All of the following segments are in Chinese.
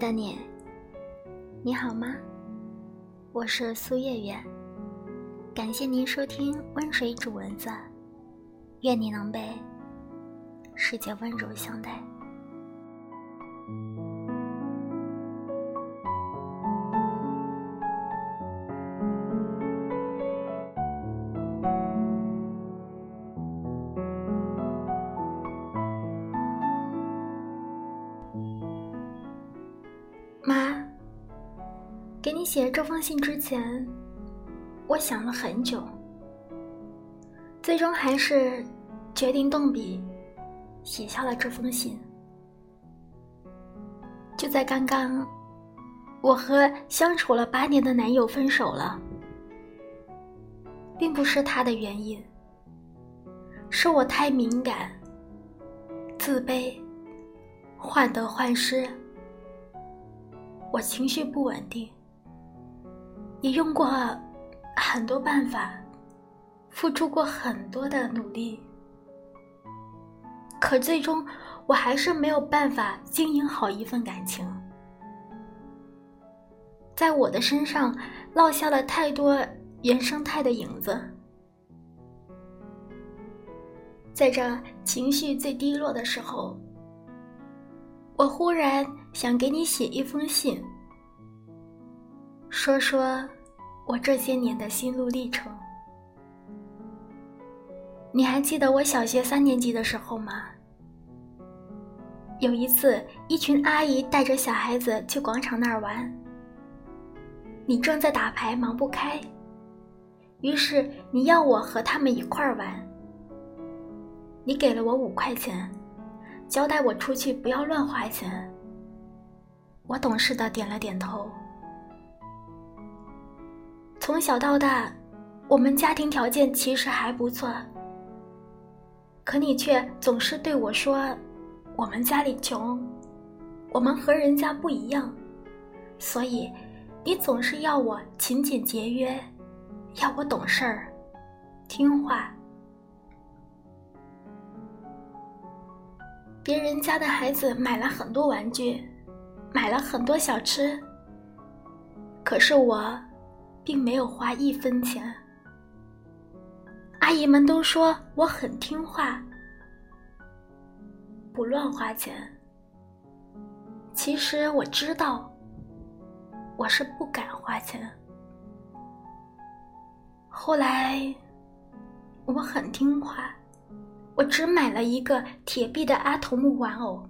的你，你好吗？我是苏月月，感谢您收听《温水煮蚊子》，愿你能被世界温柔相待。写这封信之前，我想了很久，最终还是决定动笔写下了这封信。就在刚刚，我和相处了八年的男友分手了，并不是他的原因，是我太敏感、自卑、患得患失。我情绪不稳定，也用过很多办法，付出过很多的努力，可最终我还是没有办法经营好一份感情，在我的身上落下了太多原生态的影子，在这情绪最低落的时候。我忽然想给你写一封信，说说我这些年的心路历程。你还记得我小学三年级的时候吗？有一次，一群阿姨带着小孩子去广场那儿玩，你正在打牌忙不开，于是你要我和他们一块儿玩，你给了我五块钱。交代我出去不要乱花钱。我懂事的点了点头。从小到大，我们家庭条件其实还不错，可你却总是对我说：“我们家里穷，我们和人家不一样，所以你总是要我勤俭节约，要我懂事儿，听话。”别人家的孩子买了很多玩具，买了很多小吃，可是我，并没有花一分钱。阿姨们都说我很听话，不乱花钱。其实我知道，我是不敢花钱。后来，我很听话。我只买了一个铁臂的阿童木玩偶，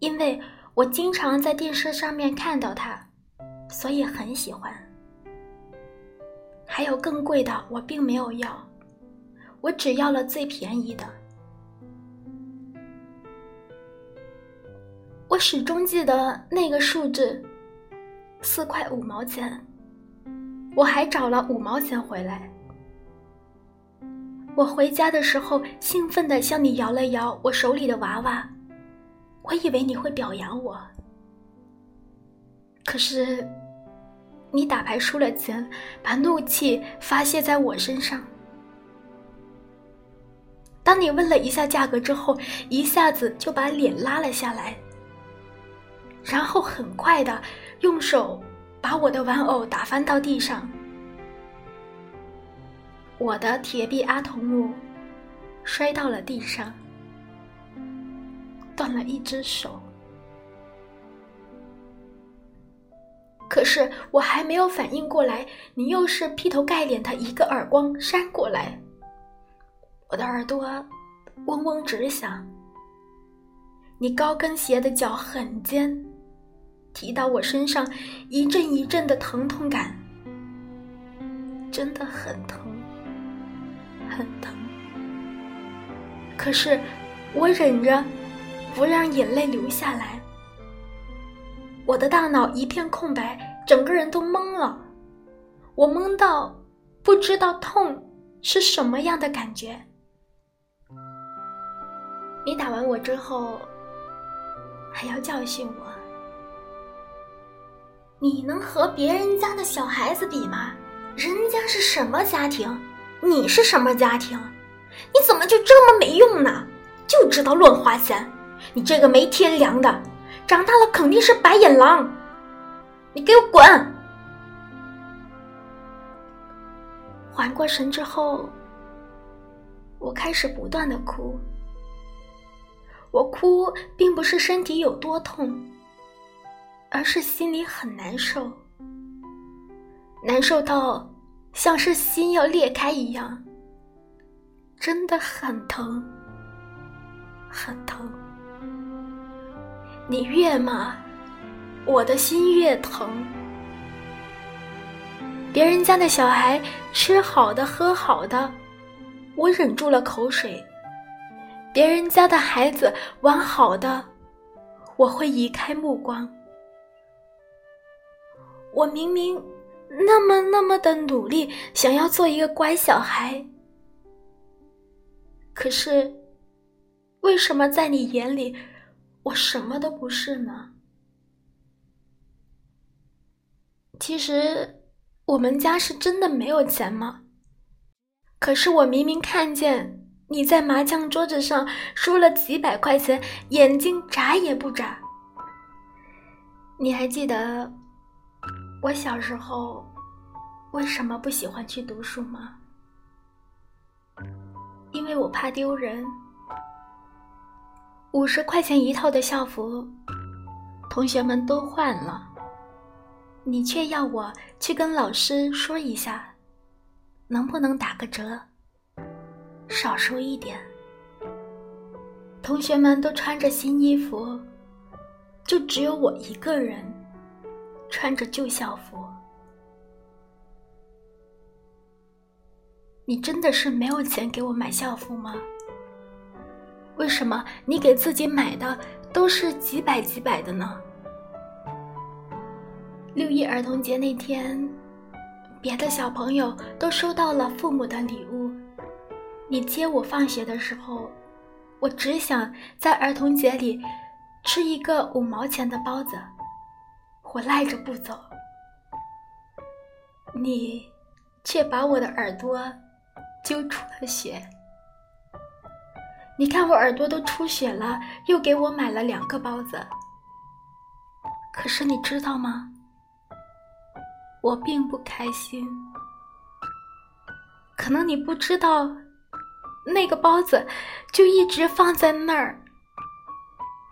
因为我经常在电视上面看到它，所以很喜欢。还有更贵的，我并没有要，我只要了最便宜的。我始终记得那个数字，四块五毛钱。我还找了五毛钱回来。我回家的时候，兴奋地向你摇了摇我手里的娃娃，我以为你会表扬我。可是，你打牌输了钱，把怒气发泄在我身上。当你问了一下价格之后，一下子就把脸拉了下来，然后很快的用手把我的玩偶打翻到地上。我的铁臂阿童木摔到了地上，断了一只手。可是我还没有反应过来，你又是劈头盖脸的一个耳光扇过来，我的耳朵嗡嗡直响。你高跟鞋的脚很尖，踢到我身上一阵一阵的疼痛感，真的很疼。很疼，可是我忍着，不让眼泪流下来。我的大脑一片空白，整个人都懵了。我懵到不知道痛是什么样的感觉。你打完我之后，还要教训我？你能和别人家的小孩子比吗？人家是什么家庭？你是什么家庭？你怎么就这么没用呢？就知道乱花钱！你这个没天良的，长大了肯定是白眼狼。你给我滚！缓过神之后，我开始不断的哭。我哭并不是身体有多痛，而是心里很难受，难受到像是心要裂开一样，真的很疼，很疼。你越骂，我的心越疼。别人家的小孩吃好的喝好的，我忍住了口水；别人家的孩子玩好的，我会移开目光。我明明那么那么的努力，想要做一个乖小孩，可是为什么在你眼里？我什么都不是呢。其实我们家是真的没有钱吗？可是我明明看见你在麻将桌子上输了几百块钱，眼睛眨也不眨。你还记得我小时候为什么不喜欢去读书吗？因为我怕丢人。五十块钱一套的校服，同学们都换了，你却要我去跟老师说一下，能不能打个折，少收一点。同学们都穿着新衣服，就只有我一个人穿着旧校服。你真的是没有钱给我买校服吗？为什么你给自己买的都是几百几百的呢？六一儿童节那天，别的小朋友都收到了父母的礼物，你接我放学的时候，我只想在儿童节里吃一个五毛钱的包子，我赖着不走，你却把我的耳朵揪出了血。你看我耳朵都出血了，又给我买了两个包子。可是你知道吗？我并不开心。可能你不知道，那个包子就一直放在那儿，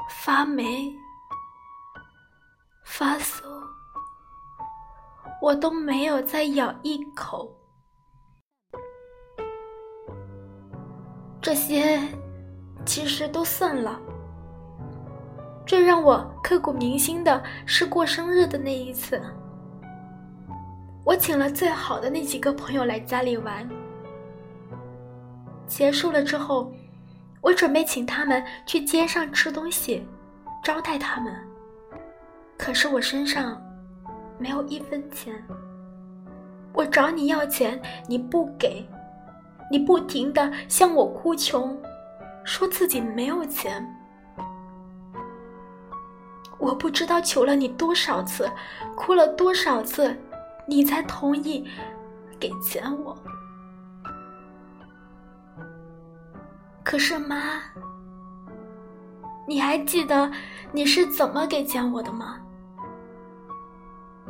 发霉、发馊，我都没有再咬一口。这些。其实都算了。最让我刻骨铭心的是过生日的那一次，我请了最好的那几个朋友来家里玩。结束了之后，我准备请他们去街上吃东西，招待他们。可是我身上没有一分钱，我找你要钱你不给，你不停的向我哭穷。说自己没有钱，我不知道求了你多少次，哭了多少次，你才同意给钱我。可是妈，你还记得你是怎么给钱我的吗？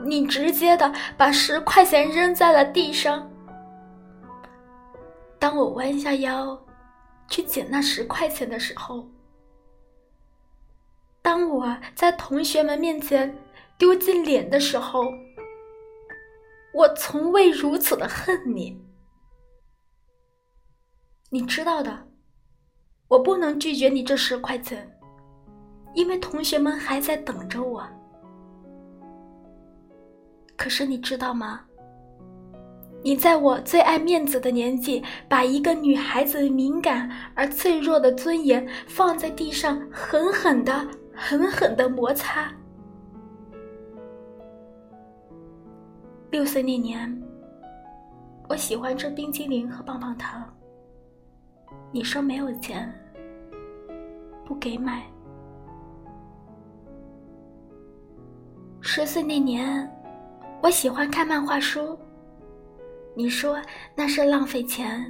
你直接的把十块钱扔在了地上，当我弯下腰。去捡那十块钱的时候，当我在同学们面前丢尽脸的时候，我从未如此的恨你。你知道的，我不能拒绝你这十块钱，因为同学们还在等着我。可是你知道吗？你在我最爱面子的年纪，把一个女孩子敏感而脆弱的尊严放在地上，狠狠的、狠狠的摩擦。六岁那年，我喜欢吃冰激凌和棒棒糖。你说没有钱，不给买。十岁那年，我喜欢看漫画书。你说那是浪费钱，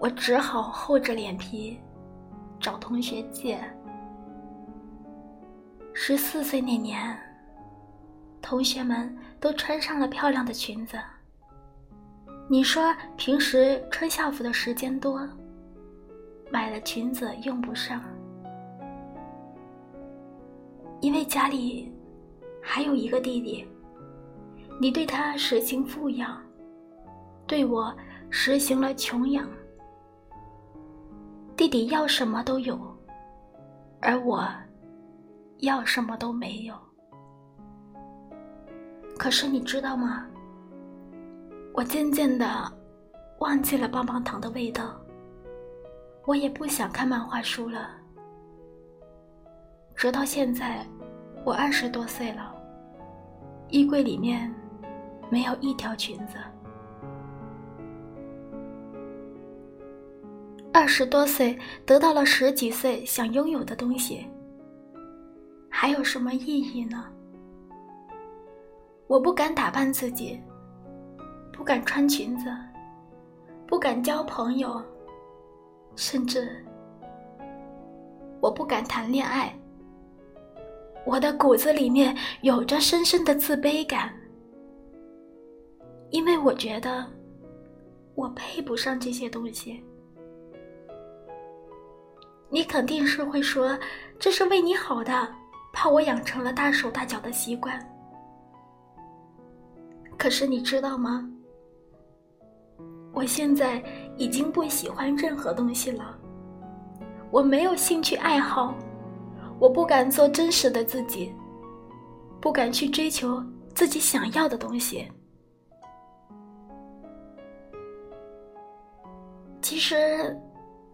我只好厚着脸皮找同学借。十四岁那年，同学们都穿上了漂亮的裙子。你说平时穿校服的时间多，买了裙子用不上，因为家里还有一个弟弟，你对他实行富养，对我实行了穷养。弟弟要什么都有，而我要什么都没有。可是你知道吗？我渐渐的忘记了棒棒糖的味道，我也不想看漫画书了。直到现在，我二十多岁了，衣柜里面没有一条裙子。二十多岁得到了十几岁想拥有的东西，还有什么意义呢？我不敢打扮自己。不敢穿裙子，不敢交朋友，甚至我不敢谈恋爱。我的骨子里面有着深深的自卑感，因为我觉得我配不上这些东西。你肯定是会说这是为你好的，怕我养成了大手大脚的习惯。可是你知道吗？我现在已经不喜欢任何东西了。我没有兴趣爱好，我不敢做真实的自己，不敢去追求自己想要的东西。其实，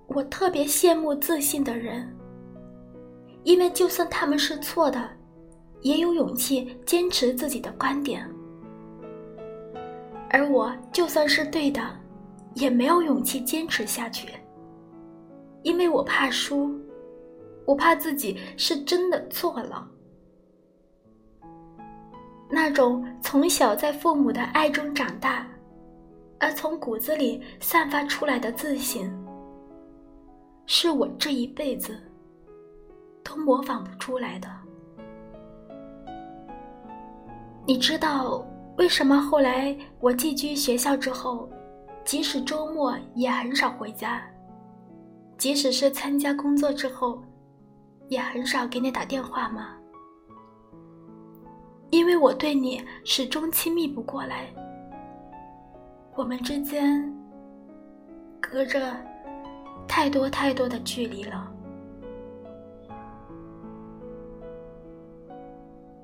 我特别羡慕自信的人，因为就算他们是错的，也有勇气坚持自己的观点；而我就算是对的。也没有勇气坚持下去，因为我怕输，我怕自己是真的错了。那种从小在父母的爱中长大，而从骨子里散发出来的自信，是我这一辈子都模仿不出来的。你知道为什么后来我寄居学校之后？即使周末也很少回家，即使是参加工作之后，也很少给你打电话吗？因为我对你始终亲密不过来，我们之间隔着太多太多的距离了。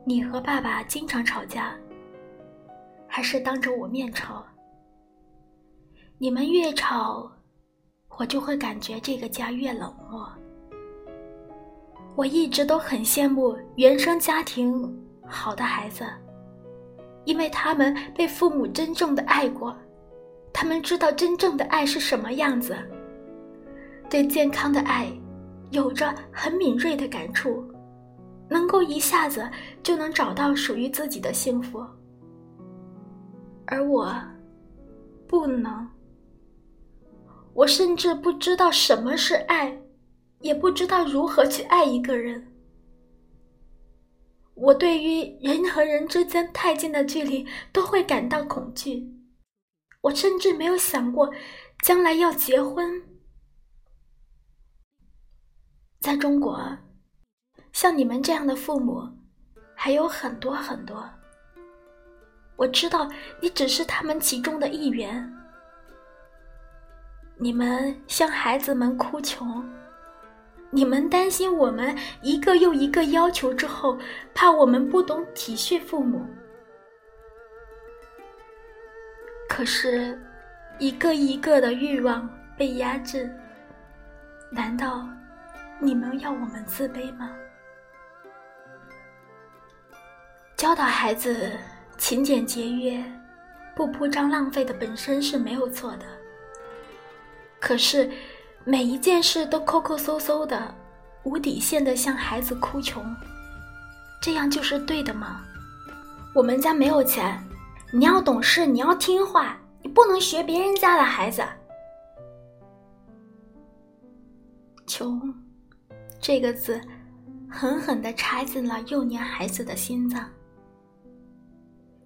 你和爸爸经常吵架，还是当着我面吵？你们越吵，我就会感觉这个家越冷漠。我一直都很羡慕原生家庭好的孩子，因为他们被父母真正的爱过，他们知道真正的爱是什么样子，对健康的爱有着很敏锐的感触，能够一下子就能找到属于自己的幸福。而我，不能。我甚至不知道什么是爱，也不知道如何去爱一个人。我对于人和人之间太近的距离都会感到恐惧。我甚至没有想过将来要结婚。在中国，像你们这样的父母还有很多很多。我知道你只是他们其中的一员。你们向孩子们哭穷，你们担心我们一个又一个要求之后，怕我们不懂体恤父母。可是，一个一个的欲望被压制，难道你们要我们自卑吗？教导孩子勤俭节约、不铺张浪费的本身是没有错的。可是，每一件事都抠抠搜搜的，无底线的向孩子哭穷，这样就是对的吗？我们家没有钱，你要懂事，你要听话，你不能学别人家的孩子。穷，这个字，狠狠的插进了幼年孩子的心脏。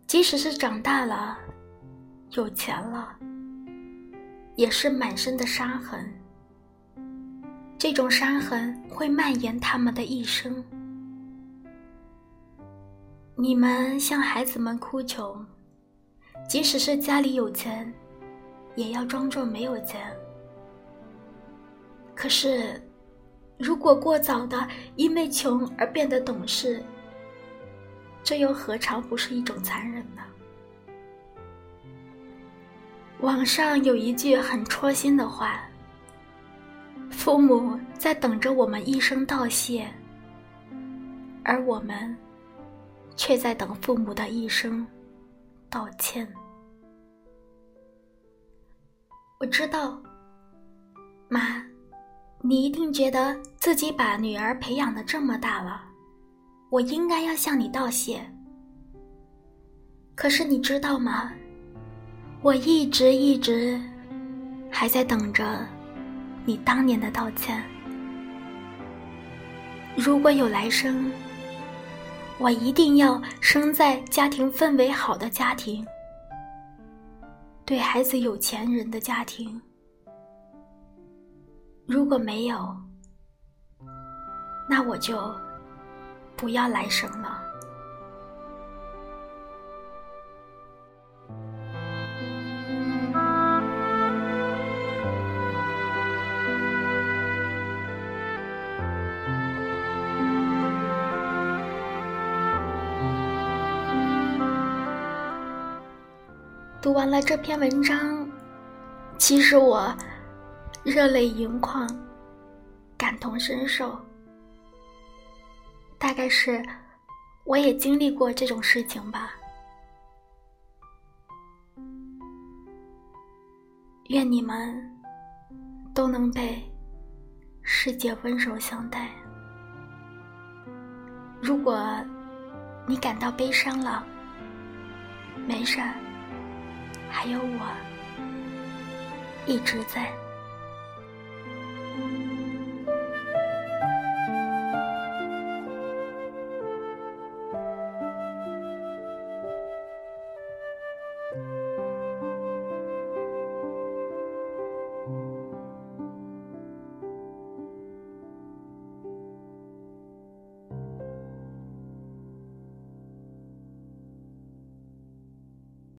即使是长大了，有钱了，也是满身的伤痕。这种伤痕会蔓延他们的一生。你们向孩子们哭穷，即使是家里有钱，也要装作没有钱。可是，如果过早的因为穷而变得懂事，这又何尝不是一种残忍呢？网上有一句很戳心的话。父母在等着我们一声道谢，而我们却在等父母的一声道歉。我知道，妈，你一定觉得自己把女儿培养的这么大了，我应该要向你道谢。可是你知道吗？我一直一直还在等着。你当年的道歉，如果有来生，我一定要生在家庭氛围好的家庭，对孩子有钱人的家庭。如果没有，那我就不要来生了。读完了这篇文章，其实我热泪盈眶，感同身受。大概是我也经历过这种事情吧。愿你们都能被世界温柔相待。如果你感到悲伤了，没事。还有我，一直在。